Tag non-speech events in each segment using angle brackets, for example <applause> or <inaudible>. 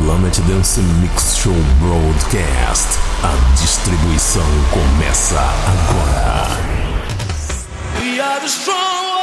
Planet Dance Mix Show Broadcast. A distribuição começa agora. We are the strong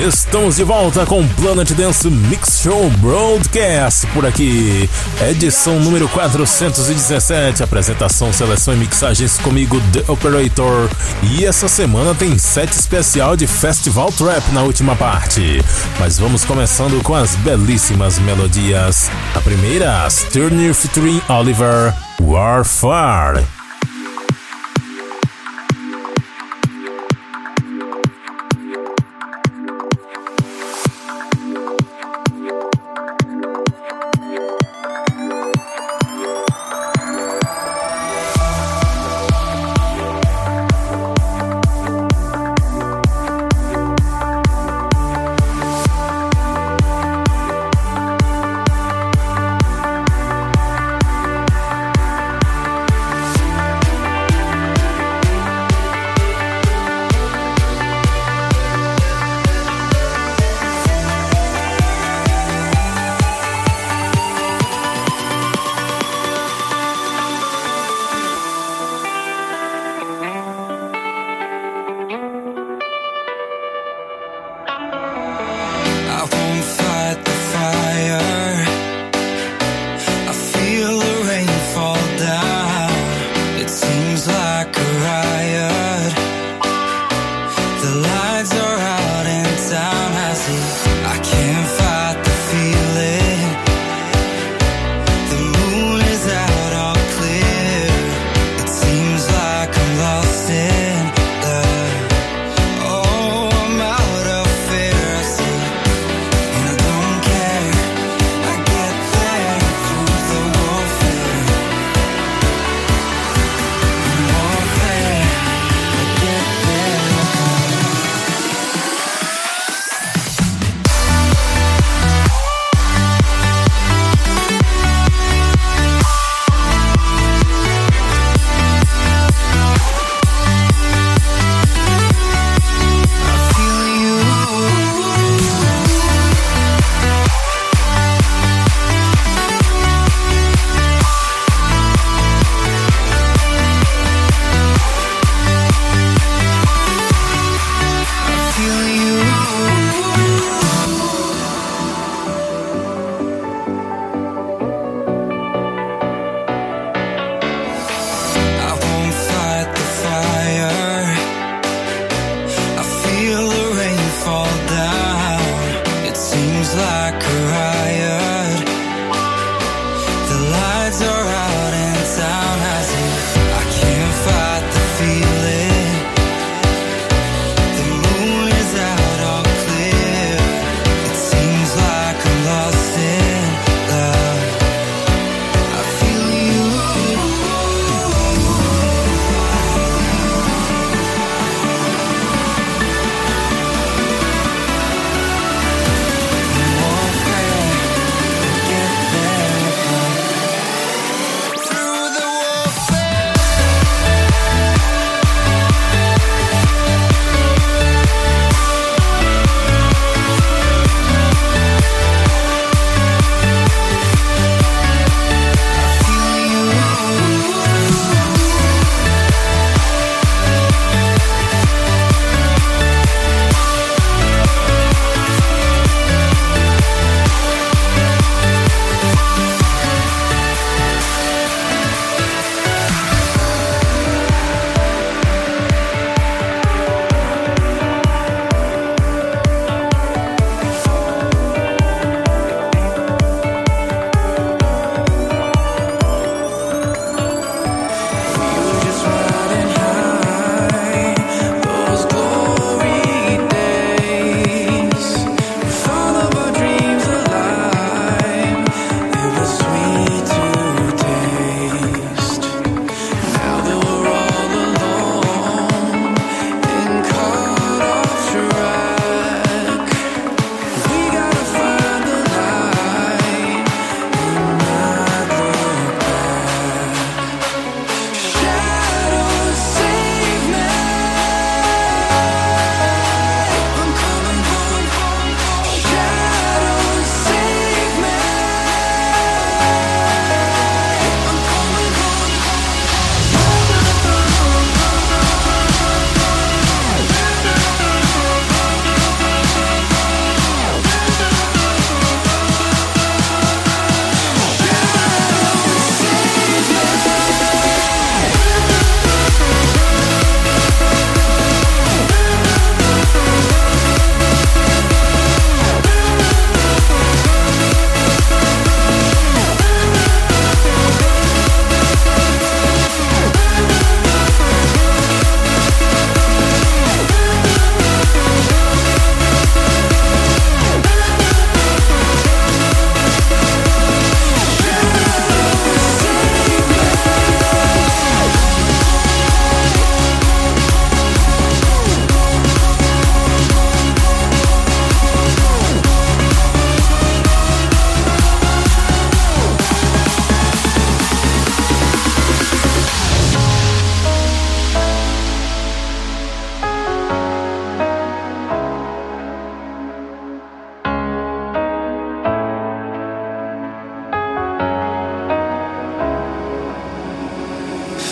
Estamos de volta com Planet Dance Mix Show Broadcast por aqui. Edição número 417. Apresentação, seleção e mixagens comigo, The Operator. E essa semana tem set especial de Festival Trap na última parte. Mas vamos começando com as belíssimas melodias. A primeira, Sternir featuring Oliver, Warfare.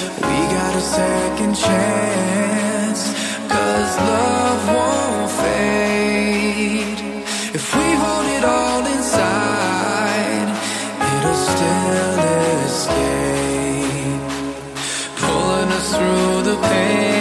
We got a second chance, cause love won't fade. If we hold it all inside, it'll still escape, pulling us through the pain.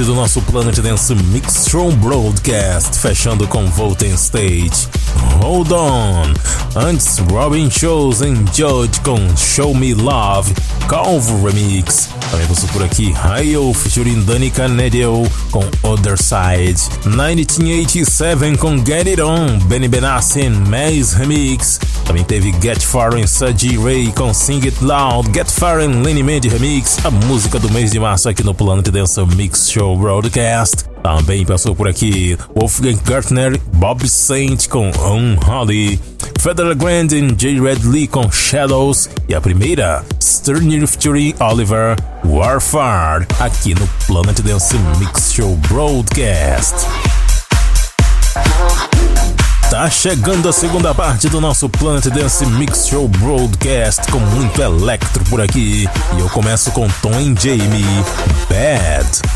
Parte do nosso Planet Dance Mix Show Broadcast, fechando com Volten Stage. Hold On. Antes, Robin Shows and Judge com Show Me Love, Calvo Remix. Também passou por aqui Hayo featuring Danny Canedio com Other Side. 1987 com Get It On, Benny Benassi Maze Remix. Também teve Get Far and Saji Ray com Sing It Loud, Get Far and Lenny Mandy Remix, a música do mês de março aqui no Planet Dance Mix Show Broadcast. Também passou por aqui Wolfgang Gartner, Bob Saint com Unholy, Federal Grand e J. Red Lee com Shadows e a primeira, Sterling featuring Oliver, Warfare, aqui no Planet Dance Mix Show Broadcast. Tá chegando a segunda parte do nosso Planet Dance Mix Show Broadcast com muito electro por aqui. E eu começo com Tom Jamie, Bad.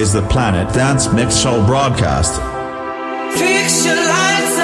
is the Planet Dance Mix Show broadcast. Fix your lights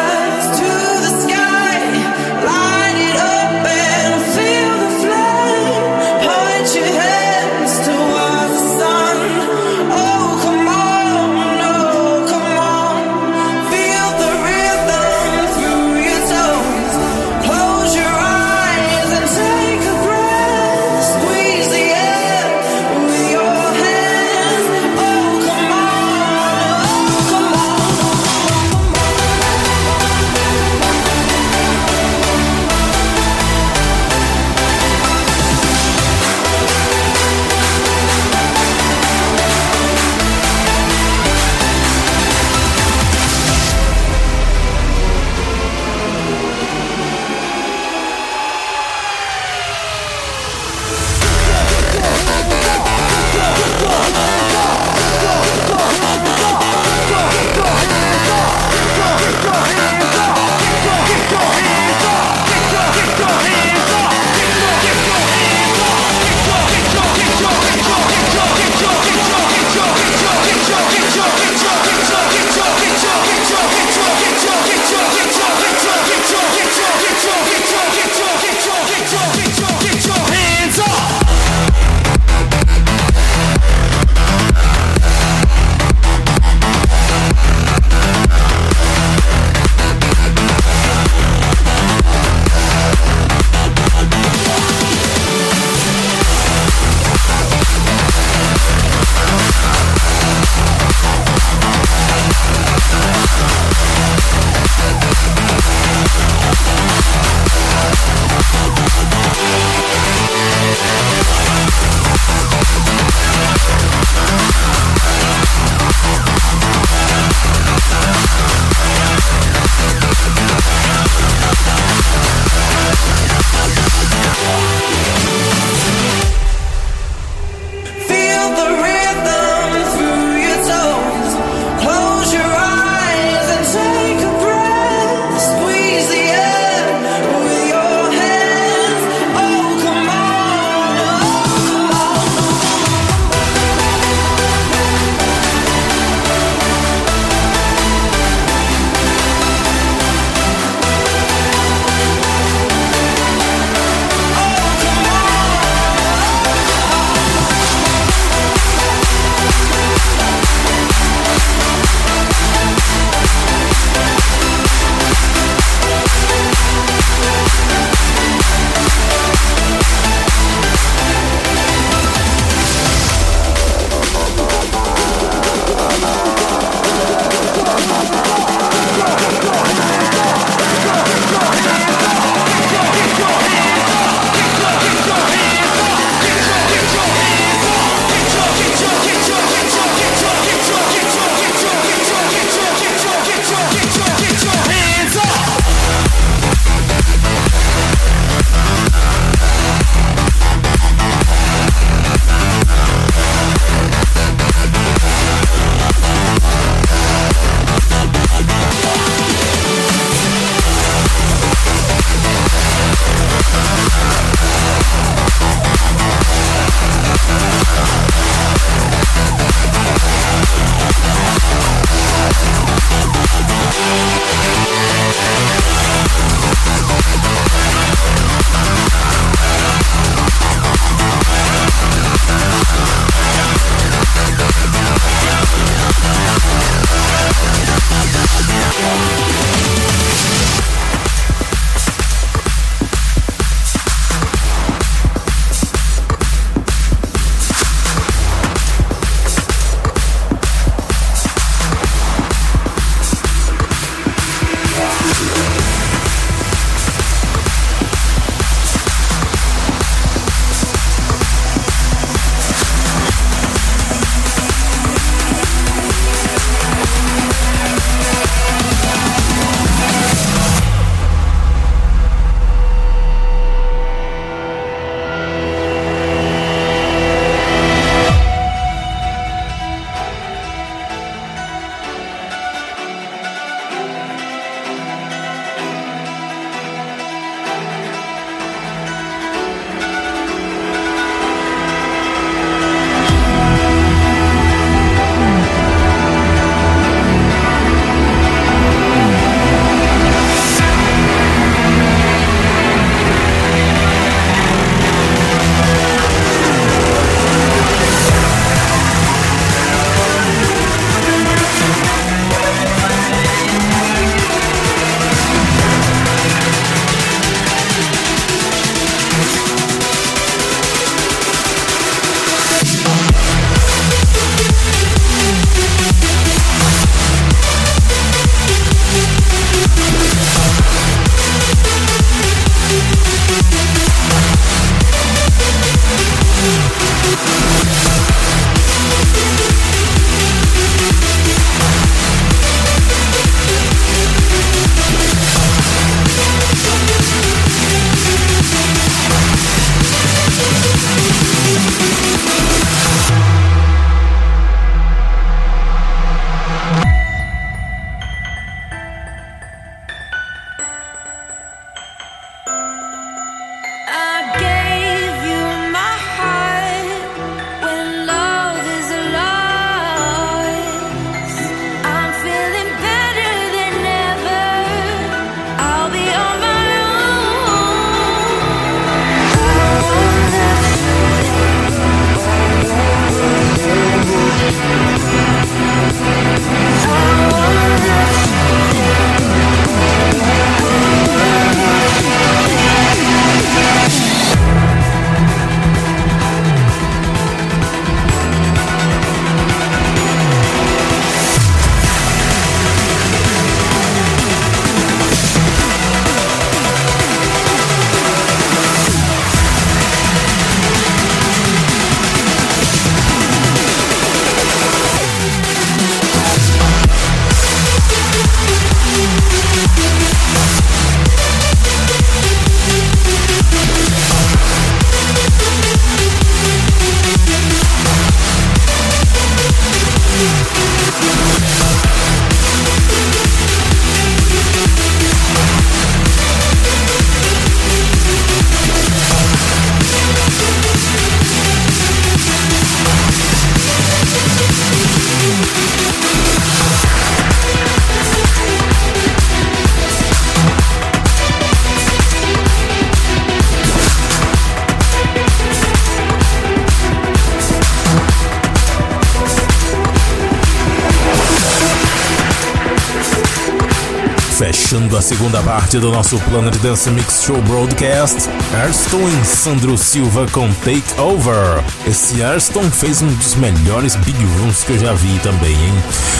segunda parte do nosso Planet Dance Mix Show Broadcast, Arston e Sandro Silva com Take Over. Esse Arston fez um dos melhores big rooms que eu já vi também, hein?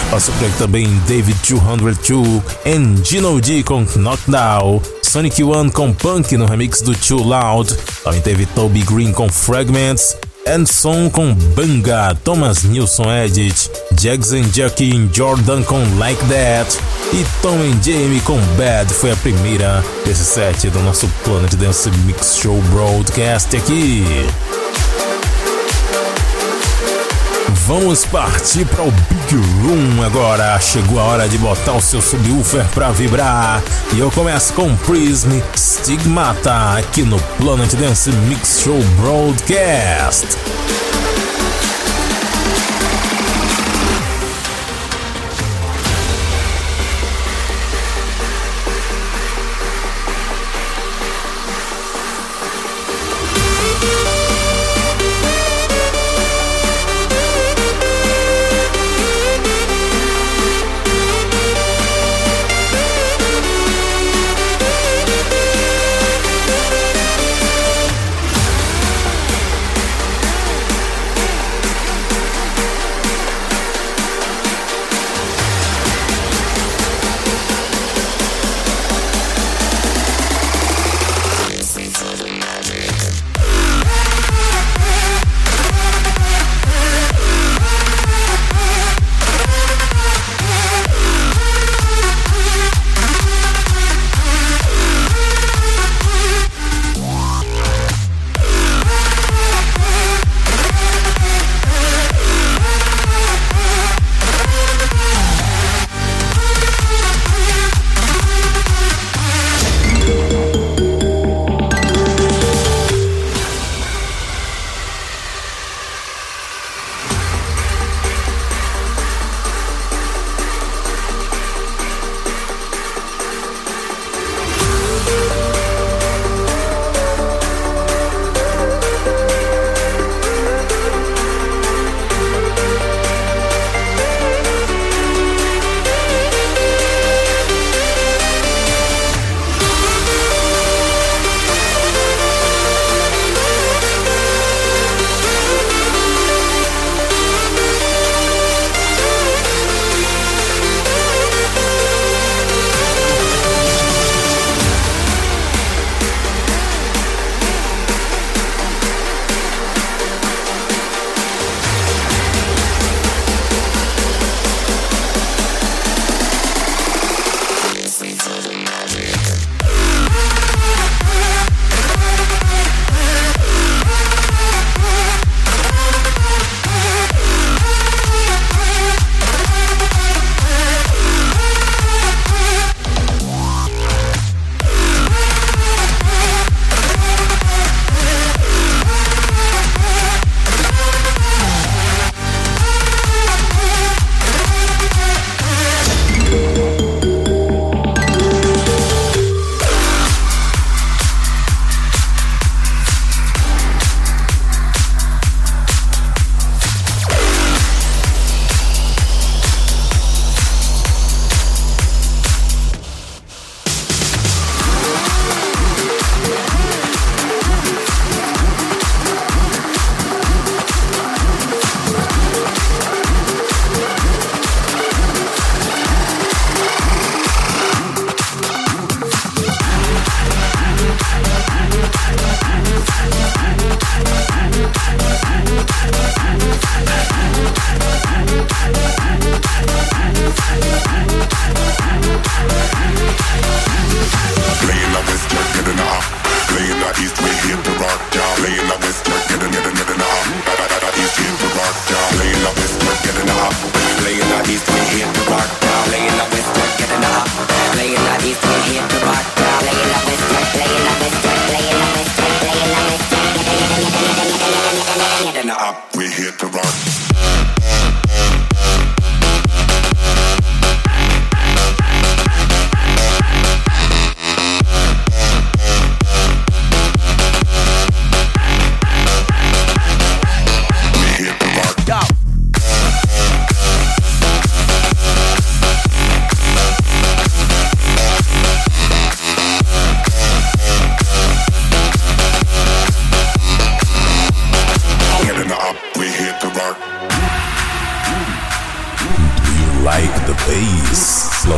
Passou por aqui também David 202 e Gino D com Knockdown. Sonic One com Punk no remix do Too Loud. Também teve Toby Green com Fragments. Anderson com Banga, Thomas Nilson Edit, Jackson Jackie Jordan com Like That e Tom and Jamie com Bad foi a primeira desse set do nosso Planet Dance Mix Show Broadcast aqui. Vamos partir para o Big Room agora. Chegou a hora de botar o seu subwoofer para vibrar. E eu começo com Prism Stigmata aqui no Planet Dance Mix Show Broadcast.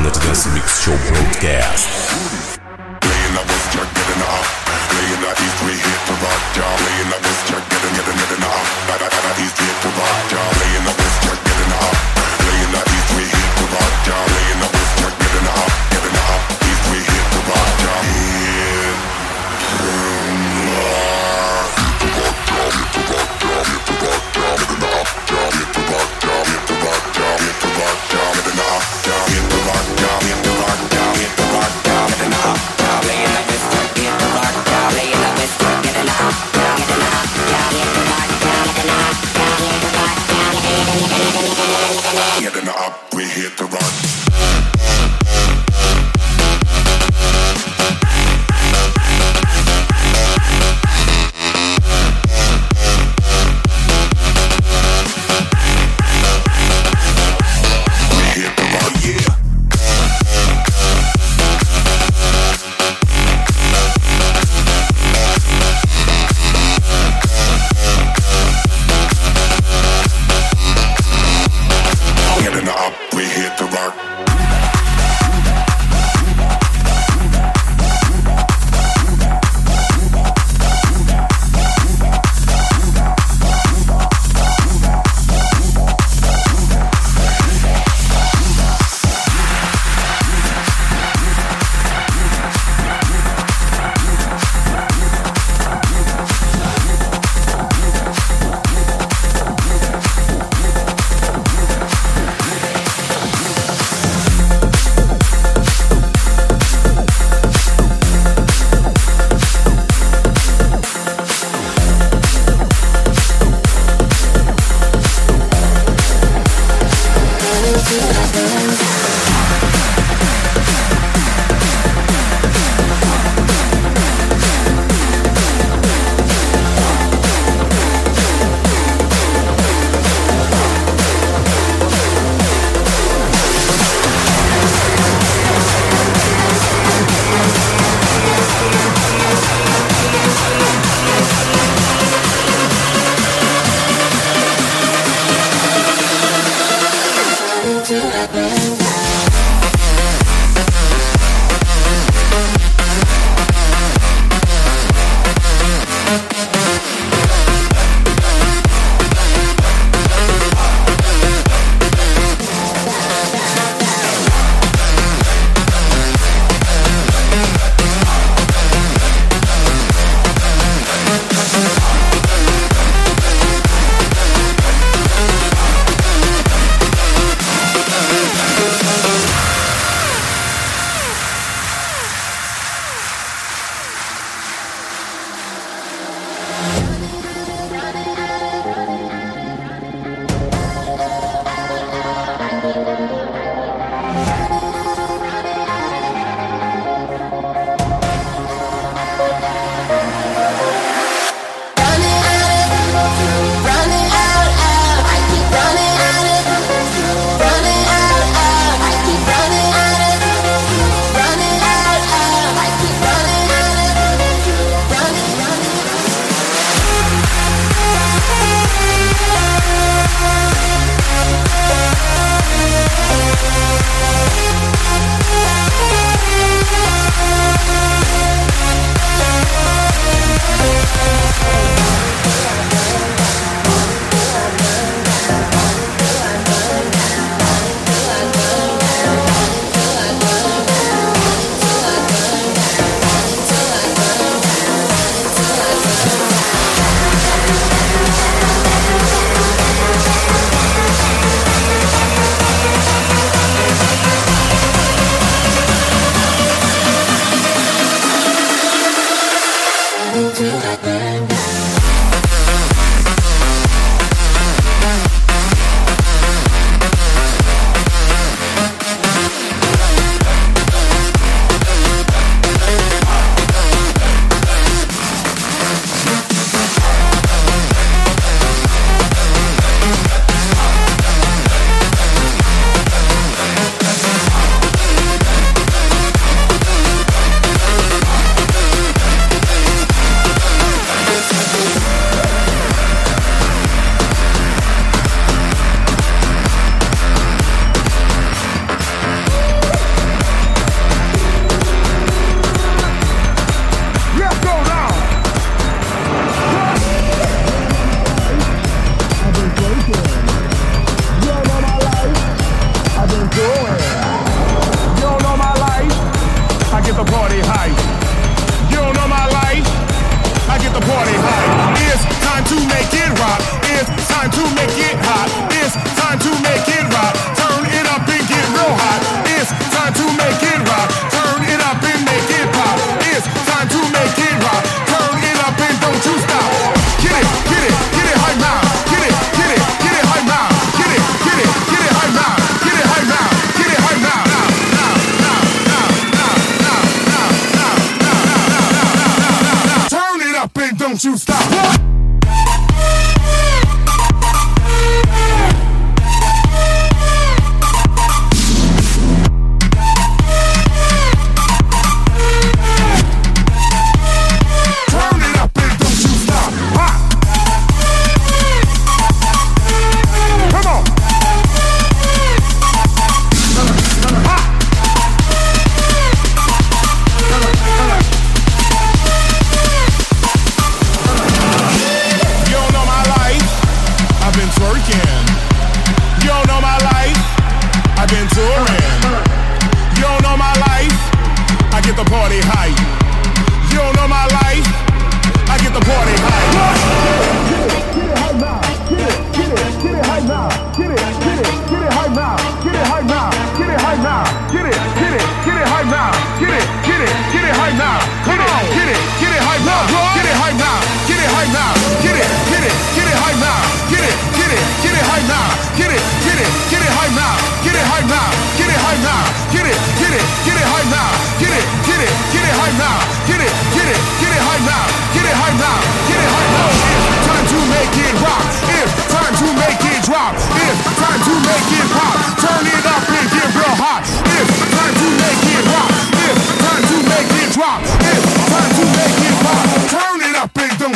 This Dance Mix Show broadcast. Playing that West Jack, getting up. Playing that East, we hit to rock, y'all. Playing that West Jack, getting, getting, getting up. That, that, that East, hit to rock, y'all.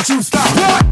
You stop. What?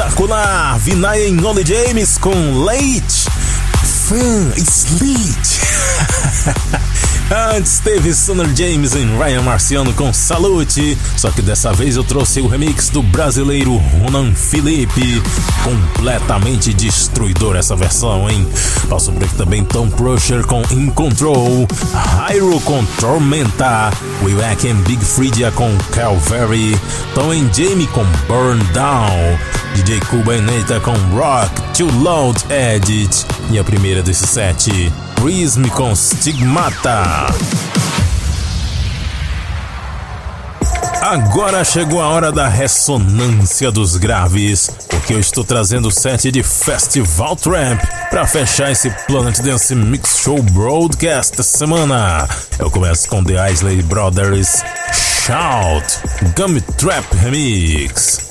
Espetacular! Vinaya em Only James com Late Fan Sleet. <laughs> Antes teve Sonor James em Ryan Marciano com Salute, só que dessa vez eu trouxe o remix do brasileiro Ronan Felipe. Completamente destruidor essa versão, hein? Passo por aqui também Tom Crusher com In Control, Hyro com Tormenta, Will and Big Freedia com Calvary, Tom and Jamie com Burn Down, DJ Cuba e Neta com Rock, Too Loud Edit e a primeira desse set. Prism com Stigmata. Agora chegou a hora da ressonância dos graves, porque eu estou trazendo o set de Festival Tramp para fechar esse Planet Dance Mix Show Broadcast da semana. Eu começo com The Isley Brothers Shout Gummy Trap Remix.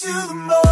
To the moon.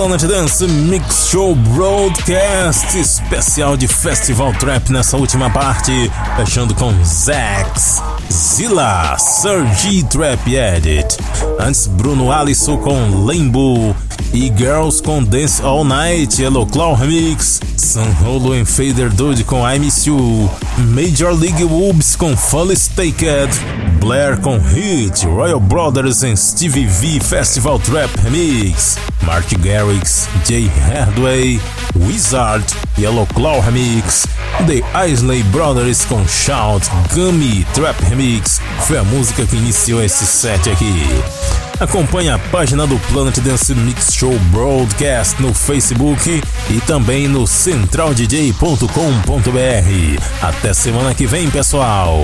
Planet Dance Mix Show Broadcast especial de Festival Trap nessa última parte, fechando com Zax, Zilla, Sergi Trap Edit. Antes, Bruno Alisson com Limbo e Girls com Dance All Night, Hello Claw Remix, San Rolo and Fader Dude com I Miss You, Major League Woobs com Fully Staked, Blair com Hit, Royal Brothers and Stevie V Festival Trap Remix, Mark Garrix, Jay Hardway, Wizard, Yellow Claw Remix, The Isley Brothers com Shout, Gummy Trap Remix, foi a música que iniciou esse set aqui. Acompanhe a página do Planet Dance Mix Show Broadcast no Facebook e também no centraldj.com.br. Até semana que vem, pessoal!